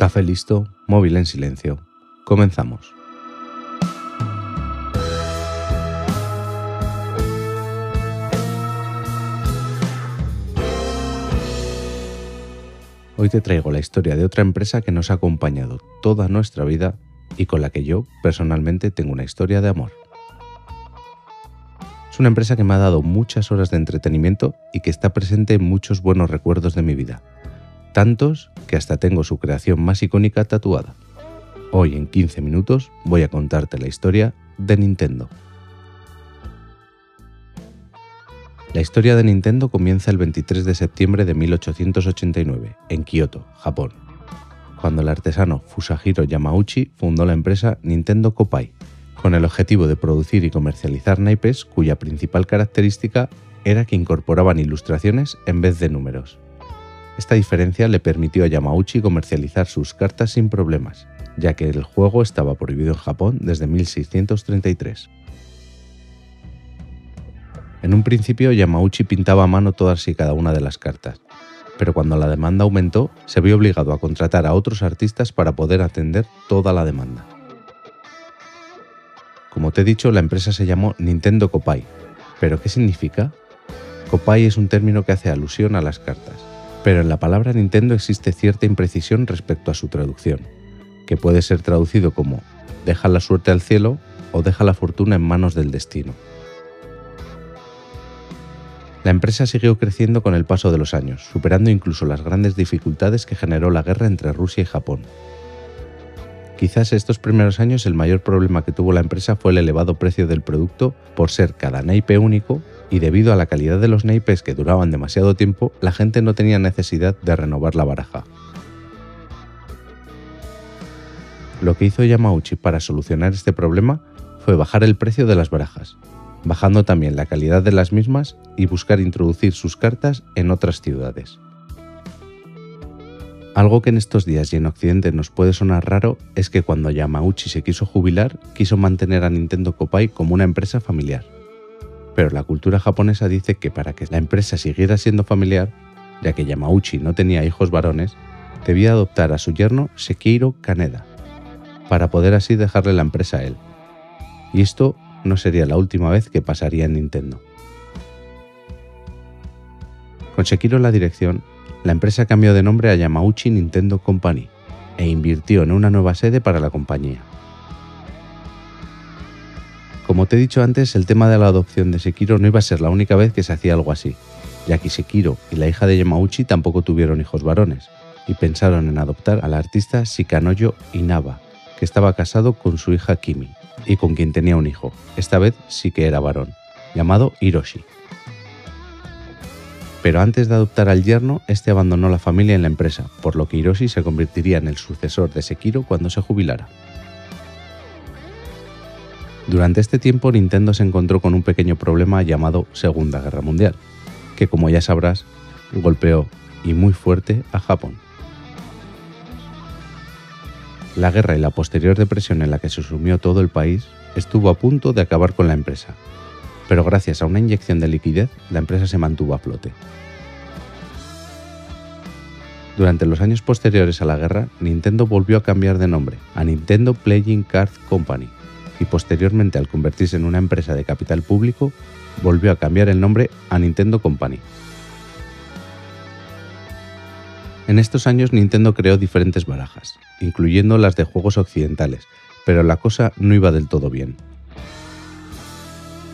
Café listo, móvil en silencio. Comenzamos. Hoy te traigo la historia de otra empresa que nos ha acompañado toda nuestra vida y con la que yo personalmente tengo una historia de amor. Es una empresa que me ha dado muchas horas de entretenimiento y que está presente en muchos buenos recuerdos de mi vida, tantos que hasta tengo su creación más icónica tatuada. Hoy en 15 minutos voy a contarte la historia de Nintendo. La historia de Nintendo comienza el 23 de septiembre de 1889, en Kioto, Japón, cuando el artesano Fusahiro Yamauchi fundó la empresa Nintendo Kopai, con el objetivo de producir y comercializar naipes cuya principal característica era que incorporaban ilustraciones en vez de números. Esta diferencia le permitió a Yamauchi comercializar sus cartas sin problemas, ya que el juego estaba prohibido en Japón desde 1633. En un principio Yamauchi pintaba a mano todas y cada una de las cartas, pero cuando la demanda aumentó se vio obligado a contratar a otros artistas para poder atender toda la demanda. Como te he dicho, la empresa se llamó Nintendo Kopai. ¿Pero qué significa? Kopai es un término que hace alusión a las cartas, pero en la palabra Nintendo existe cierta imprecisión respecto a su traducción, que puede ser traducido como deja la suerte al cielo o deja la fortuna en manos del destino. La empresa siguió creciendo con el paso de los años, superando incluso las grandes dificultades que generó la guerra entre Rusia y Japón. Quizás estos primeros años el mayor problema que tuvo la empresa fue el elevado precio del producto por ser cada naipe único y debido a la calidad de los naipes que duraban demasiado tiempo, la gente no tenía necesidad de renovar la baraja. Lo que hizo Yamauchi para solucionar este problema fue bajar el precio de las barajas, bajando también la calidad de las mismas y buscar introducir sus cartas en otras ciudades. Algo que en estos días y en Occidente nos puede sonar raro es que cuando Yamauchi se quiso jubilar, quiso mantener a Nintendo Kopai como una empresa familiar. Pero la cultura japonesa dice que para que la empresa siguiera siendo familiar, ya que Yamauchi no tenía hijos varones, debía adoptar a su yerno Sekiro Kaneda, para poder así dejarle la empresa a él. Y esto no sería la última vez que pasaría en Nintendo. Con Sekiro en la dirección, la empresa cambió de nombre a Yamauchi Nintendo Company e invirtió en una nueva sede para la compañía. Como te he dicho antes, el tema de la adopción de Sekiro no iba a ser la única vez que se hacía algo así, ya que Sekiro y la hija de Yamauchi tampoco tuvieron hijos varones, y pensaron en adoptar al artista Shikanoyo Inaba, que estaba casado con su hija Kimi y con quien tenía un hijo, esta vez sí que era varón, llamado Hiroshi. Pero antes de adoptar al yerno, este abandonó la familia en la empresa, por lo que Hiroshi se convertiría en el sucesor de Sekiro cuando se jubilara. Durante este tiempo Nintendo se encontró con un pequeño problema llamado Segunda Guerra Mundial, que como ya sabrás, golpeó y muy fuerte a Japón. La guerra y la posterior depresión en la que se sumió todo el país estuvo a punto de acabar con la empresa, pero gracias a una inyección de liquidez la empresa se mantuvo a flote. Durante los años posteriores a la guerra, Nintendo volvió a cambiar de nombre a Nintendo Playing Card Company y posteriormente al convertirse en una empresa de capital público, volvió a cambiar el nombre a Nintendo Company. En estos años Nintendo creó diferentes barajas, incluyendo las de juegos occidentales, pero la cosa no iba del todo bien.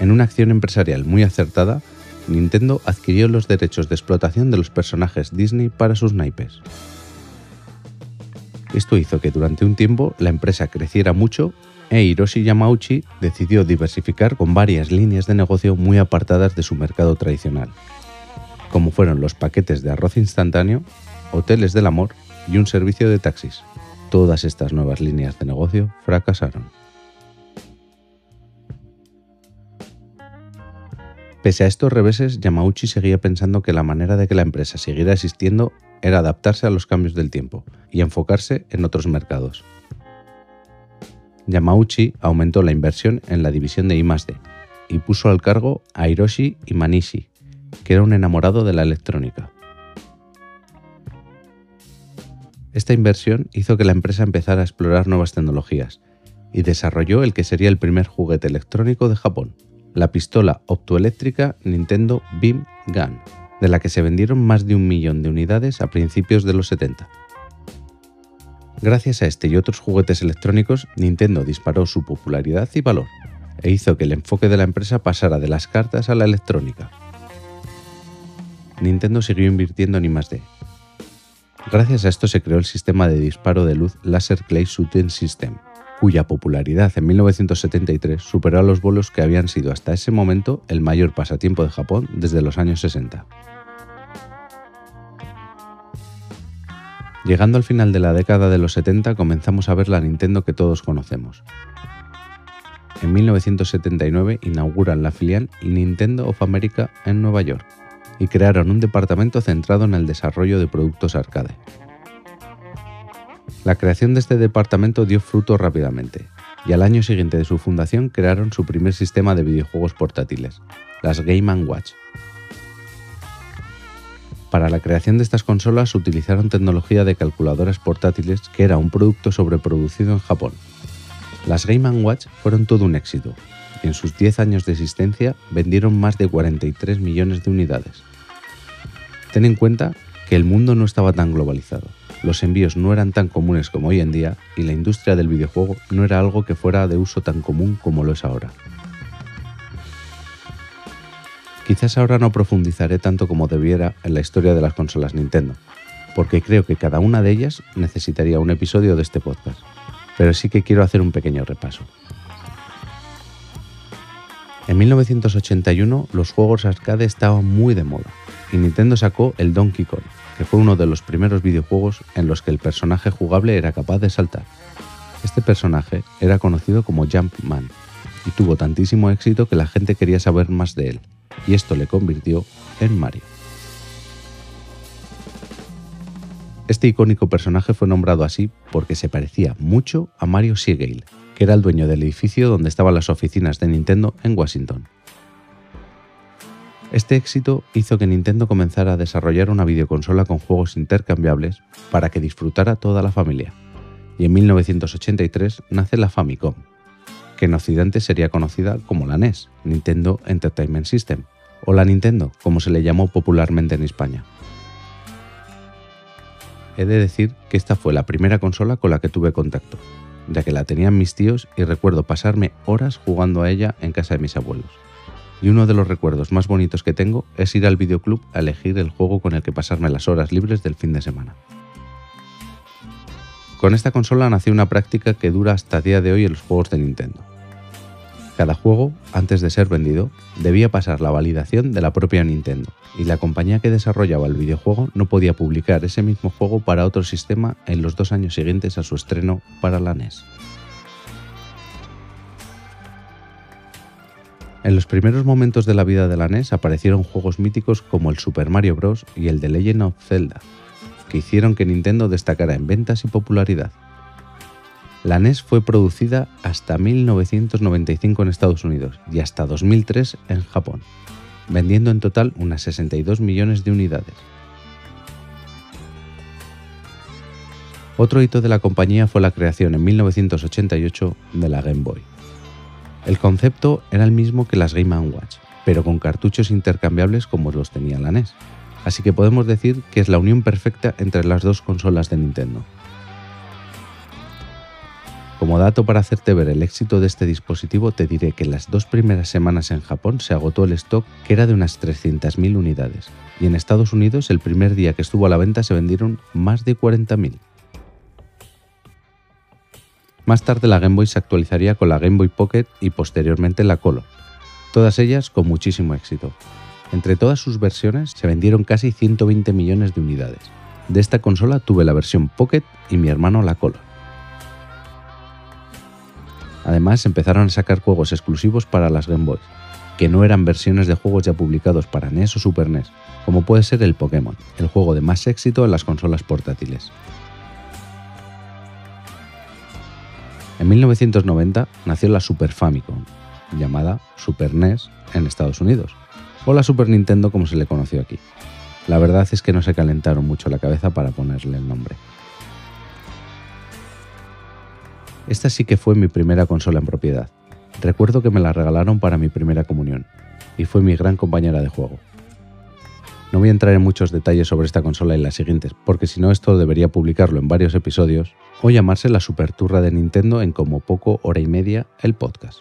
En una acción empresarial muy acertada, Nintendo adquirió los derechos de explotación de los personajes Disney para sus naipes. Esto hizo que durante un tiempo la empresa creciera mucho e Hiroshi Yamauchi decidió diversificar con varias líneas de negocio muy apartadas de su mercado tradicional, como fueron los paquetes de arroz instantáneo, hoteles del amor y un servicio de taxis. Todas estas nuevas líneas de negocio fracasaron. Pese a estos reveses, Yamauchi seguía pensando que la manera de que la empresa siguiera existiendo era adaptarse a los cambios del tiempo y enfocarse en otros mercados. Yamauchi aumentó la inversión en la división de I+D y puso al cargo a Hiroshi Imanishi, que era un enamorado de la electrónica. Esta inversión hizo que la empresa empezara a explorar nuevas tecnologías y desarrolló el que sería el primer juguete electrónico de Japón, la pistola optoeléctrica Nintendo Beam Gun, de la que se vendieron más de un millón de unidades a principios de los 70. Gracias a este y otros juguetes electrónicos, Nintendo disparó su popularidad y valor, e hizo que el enfoque de la empresa pasara de las cartas a la electrónica. Nintendo siguió invirtiendo en I+D. Gracias a esto se creó el sistema de disparo de luz Laser Clay Shooting System, cuya popularidad en 1973 superó a los bolos que habían sido hasta ese momento el mayor pasatiempo de Japón desde los años 60. Llegando al final de la década de los 70 comenzamos a ver la Nintendo que todos conocemos. En 1979 inauguran la filial Nintendo of America en Nueva York y crearon un departamento centrado en el desarrollo de productos arcade. La creación de este departamento dio fruto rápidamente, y al año siguiente de su fundación crearon su primer sistema de videojuegos portátiles, las Game Watch, para la creación de estas consolas utilizaron tecnología de calculadoras portátiles que era un producto sobreproducido en Japón. Las Game Watch fueron todo un éxito en sus 10 años de existencia vendieron más de 43 millones de unidades. Ten en cuenta que el mundo no estaba tan globalizado, los envíos no eran tan comunes como hoy en día y la industria del videojuego no era algo que fuera de uso tan común como lo es ahora. Quizás ahora no profundizaré tanto como debiera en la historia de las consolas Nintendo, porque creo que cada una de ellas necesitaría un episodio de este podcast, pero sí que quiero hacer un pequeño repaso. En 1981 los juegos arcade estaban muy de moda y Nintendo sacó el Donkey Kong, que fue uno de los primeros videojuegos en los que el personaje jugable era capaz de saltar. Este personaje era conocido como Jumpman y tuvo tantísimo éxito que la gente quería saber más de él y esto le convirtió en Mario. Este icónico personaje fue nombrado así porque se parecía mucho a Mario Siegel, que era el dueño del edificio donde estaban las oficinas de Nintendo en Washington. Este éxito hizo que Nintendo comenzara a desarrollar una videoconsola con juegos intercambiables para que disfrutara toda la familia, y en 1983 nace la Famicom, que en Occidente sería conocida como la NES, Nintendo Entertainment System, o la Nintendo, como se le llamó popularmente en España. He de decir que esta fue la primera consola con la que tuve contacto, ya que la tenían mis tíos y recuerdo pasarme horas jugando a ella en casa de mis abuelos. Y uno de los recuerdos más bonitos que tengo es ir al videoclub a elegir el juego con el que pasarme las horas libres del fin de semana. Con esta consola nació una práctica que dura hasta día de hoy en los juegos de Nintendo. Cada juego, antes de ser vendido, debía pasar la validación de la propia Nintendo, y la compañía que desarrollaba el videojuego no podía publicar ese mismo juego para otro sistema en los dos años siguientes a su estreno para la NES. En los primeros momentos de la vida de la NES aparecieron juegos míticos como el Super Mario Bros. y el The Legend of Zelda, que hicieron que Nintendo destacara en ventas y popularidad. La NES fue producida hasta 1995 en Estados Unidos y hasta 2003 en Japón, vendiendo en total unas 62 millones de unidades. Otro hito de la compañía fue la creación en 1988 de la Game Boy. El concepto era el mismo que las Game Watch, pero con cartuchos intercambiables como los tenía la NES, así que podemos decir que es la unión perfecta entre las dos consolas de Nintendo. Como dato para hacerte ver el éxito de este dispositivo, te diré que en las dos primeras semanas en Japón se agotó el stock que era de unas 300.000 unidades, y en Estados Unidos el primer día que estuvo a la venta se vendieron más de 40.000. Más tarde la Game Boy se actualizaría con la Game Boy Pocket y posteriormente la Color, todas ellas con muchísimo éxito. Entre todas sus versiones se vendieron casi 120 millones de unidades. De esta consola tuve la versión Pocket y mi hermano la Color. Además, empezaron a sacar juegos exclusivos para las Game Boys, que no eran versiones de juegos ya publicados para NES o Super NES, como puede ser el Pokémon, el juego de más éxito en las consolas portátiles. En 1990 nació la Super Famicom, llamada Super NES en Estados Unidos, o la Super Nintendo como se le conoció aquí. La verdad es que no se calentaron mucho la cabeza para ponerle el nombre. Esta sí que fue mi primera consola en propiedad. Recuerdo que me la regalaron para mi primera comunión, y fue mi gran compañera de juego. No voy a entrar en muchos detalles sobre esta consola y las siguientes, porque si no esto debería publicarlo en varios episodios o llamarse la Super Turra de Nintendo en como poco hora y media el podcast.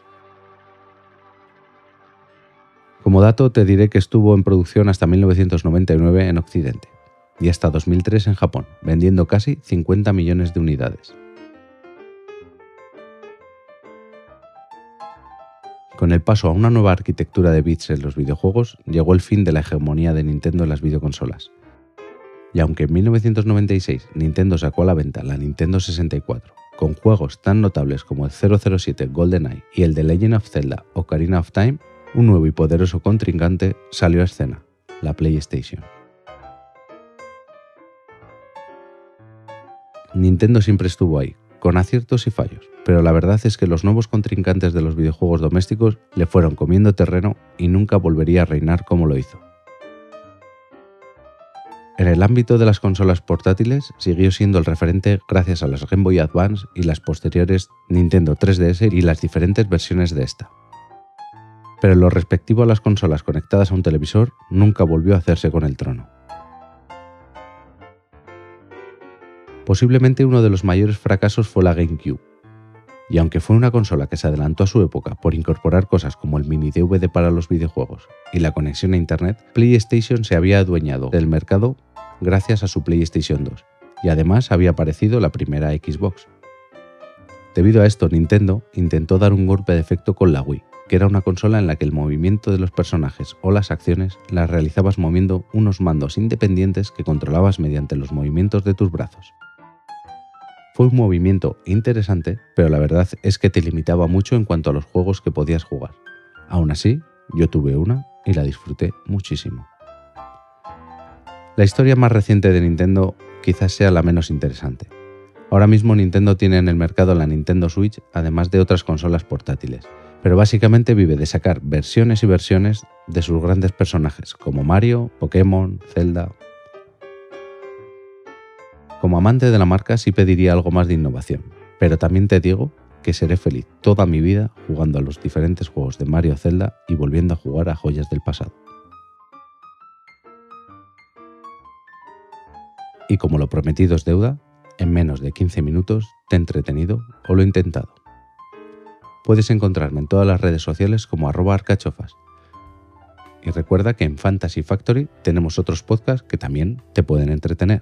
Como dato te diré que estuvo en producción hasta 1999 en Occidente y hasta 2003 en Japón, vendiendo casi 50 millones de unidades. Con el paso a una nueva arquitectura de bits en los videojuegos, llegó el fin de la hegemonía de Nintendo en las videoconsolas. Y aunque en 1996 Nintendo sacó a la venta la Nintendo 64, con juegos tan notables como el 007 GoldenEye y el de Legend of Zelda Ocarina of Time, un nuevo y poderoso contrincante salió a escena, la PlayStation. Nintendo siempre estuvo ahí, con aciertos y fallos, pero la verdad es que los nuevos contrincantes de los videojuegos domésticos le fueron comiendo terreno y nunca volvería a reinar como lo hizo. En el ámbito de las consolas portátiles siguió siendo el referente gracias a las Game Boy Advance y las posteriores Nintendo 3DS y las diferentes versiones de esta. Pero en lo respectivo a las consolas conectadas a un televisor, nunca volvió a hacerse con el trono. Posiblemente uno de los mayores fracasos fue la GameCube. Y aunque fue una consola que se adelantó a su época por incorporar cosas como el mini DVD para los videojuegos y la conexión a Internet, PlayStation se había adueñado del mercado gracias a su PlayStation 2, y además había aparecido la primera Xbox. Debido a esto, Nintendo intentó dar un golpe de efecto con la Wii, que era una consola en la que el movimiento de los personajes o las acciones las realizabas moviendo unos mandos independientes que controlabas mediante los movimientos de tus brazos. Fue un movimiento interesante, pero la verdad es que te limitaba mucho en cuanto a los juegos que podías jugar. Aún así, yo tuve una y la disfruté muchísimo. La historia más reciente de Nintendo quizás sea la menos interesante. Ahora mismo Nintendo tiene en el mercado la Nintendo Switch, además de otras consolas portátiles, pero básicamente vive de sacar versiones y versiones de sus grandes personajes, como Mario, Pokémon, Zelda, como amante de la marca sí pediría algo más de innovación, pero también te digo que seré feliz toda mi vida jugando a los diferentes juegos de Mario Zelda y volviendo a jugar a joyas del pasado. Y como lo prometido es deuda, en menos de 15 minutos te he entretenido o lo he intentado. Puedes encontrarme en todas las redes sociales como arroba arcachofas. Y recuerda que en Fantasy Factory tenemos otros podcasts que también te pueden entretener.